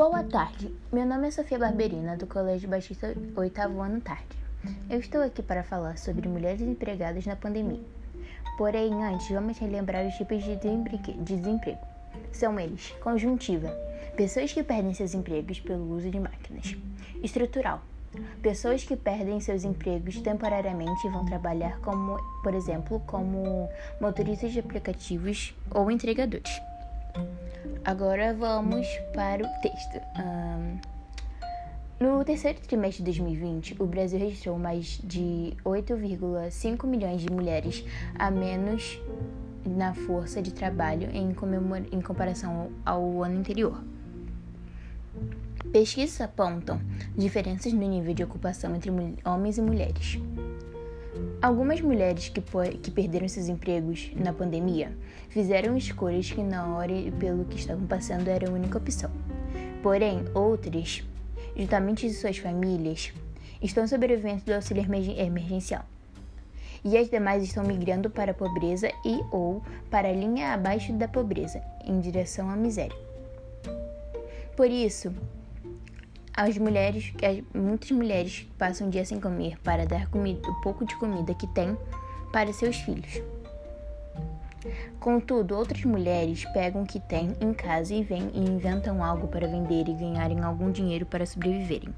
Boa tarde, meu nome é Sofia Barberina, do Colégio Batista, oitavo ano tarde. Eu estou aqui para falar sobre mulheres empregadas na pandemia. Porém, antes, vamos relembrar os tipos de desemprego. São eles: conjuntiva, pessoas que perdem seus empregos pelo uso de máquinas. Estrutural, pessoas que perdem seus empregos temporariamente e vão trabalhar como, por exemplo, como motoristas de aplicativos ou entregadores. Agora vamos para o texto. Um, no terceiro trimestre de 2020, o Brasil registrou mais de 8,5 milhões de mulheres a menos na força de trabalho em, em comparação ao ano anterior. Pesquisas apontam diferenças no nível de ocupação entre homens e mulheres. Algumas mulheres que, que perderam seus empregos na pandemia fizeram escolhas que, na hora e pelo que estavam passando, era a única opção. Porém, outras, juntamente de suas famílias, estão sobrevivendo do auxílio emergencial. E as demais estão migrando para a pobreza e ou para a linha abaixo da pobreza, em direção à miséria. Por isso, as mulheres, muitas mulheres passam o dia sem comer para dar comida, o pouco de comida que têm para seus filhos. Contudo, outras mulheres pegam o que têm em casa e vêm e inventam algo para vender e ganharem algum dinheiro para sobreviverem.